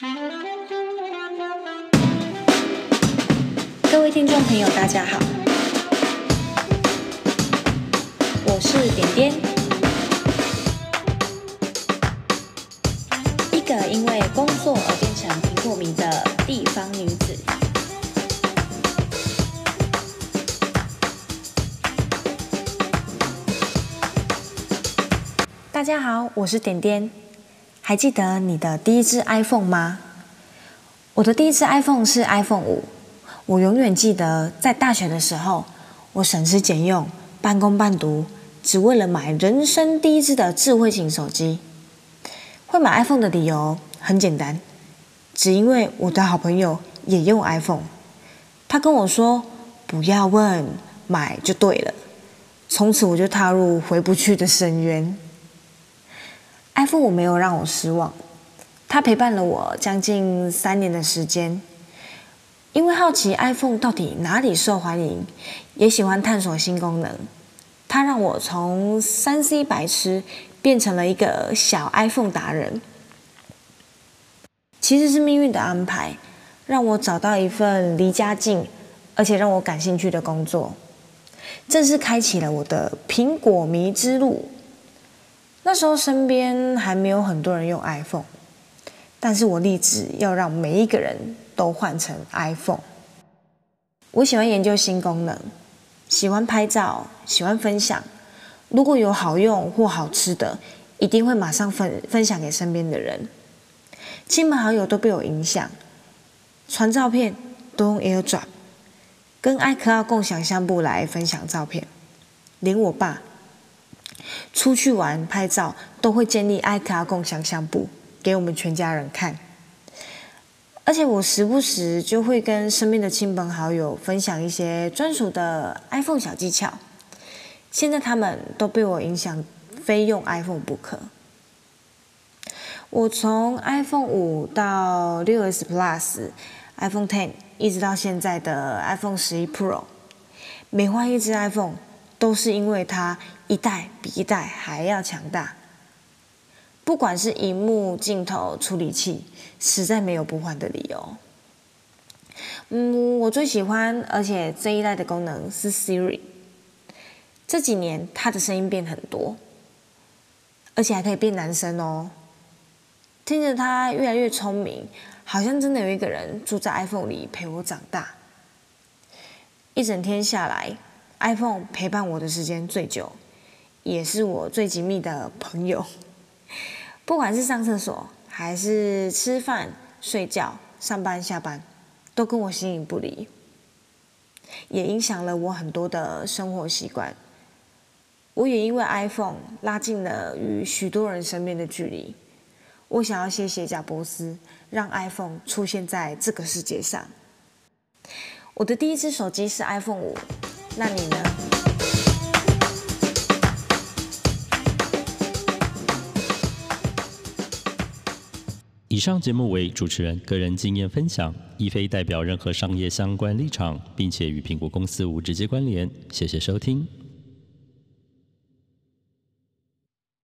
各位听众朋友，大家好，我是点点，一个因为工作而变成苹果迷的地方女子。大家好，我是点点，还记得你的第一支 iPhone 吗？我的第一支 iPhone 是 iPhone 五。我永远记得，在大学的时候，我省吃俭用、半工半读，只为了买人生第一支的智慧型手机。会买 iPhone 的理由很简单，只因为我的好朋友也用 iPhone。他跟我说：“不要问，买就对了。”从此我就踏入回不去的深渊。iPhone 五没有让我失望，它陪伴了我将近三年的时间。因为好奇 iPhone 到底哪里受欢迎，也喜欢探索新功能，它让我从 3C 白痴变成了一个小 iPhone 达人。其实是命运的安排，让我找到一份离家近而且让我感兴趣的工作，正式开启了我的苹果迷之路。那时候身边还没有很多人用 iPhone，但是我立志要让每一个人。都换成 iPhone。我喜欢研究新功能，喜欢拍照，喜欢分享。如果有好用或好吃的，一定会马上分分享给身边的人。亲朋好友都被我影响，传照片都用 AirDrop，跟 iCloud 共享相簿来分享照片。连我爸出去玩拍照都会建立 i c l o 共享相簿给我们全家人看。而且我时不时就会跟身边的亲朋好友分享一些专属的 iPhone 小技巧。现在他们都被我影响，非用 iPhone 不可。我从 iPhone 五到六 S Plus、iPhone Ten，一直到现在的 iPhone 十一 Pro，每换一支 iPhone，都是因为它一代比一代还要强大。不管是荧幕、镜头、处理器，实在没有不换的理由。嗯，我最喜欢，而且这一代的功能是 Siri。这几年它的声音变很多，而且还可以变男生哦。听着它越来越聪明，好像真的有一个人住在 iPhone 里陪我长大。一整天下来，iPhone 陪伴我的时间最久，也是我最紧密的朋友。不管是上厕所，还是吃饭、睡觉、上班、下班，都跟我形影不离，也影响了我很多的生活习惯。我也因为 iPhone 拉近了与许多人身边的距离。我想要谢谢贾伯斯，让 iPhone 出现在这个世界上。我的第一支手机是 iPhone 五，那你呢？以上节目为主持人个人经验分享，亦非代表任何商业相关立场，并且与苹果公司无直接关联。谢谢收听。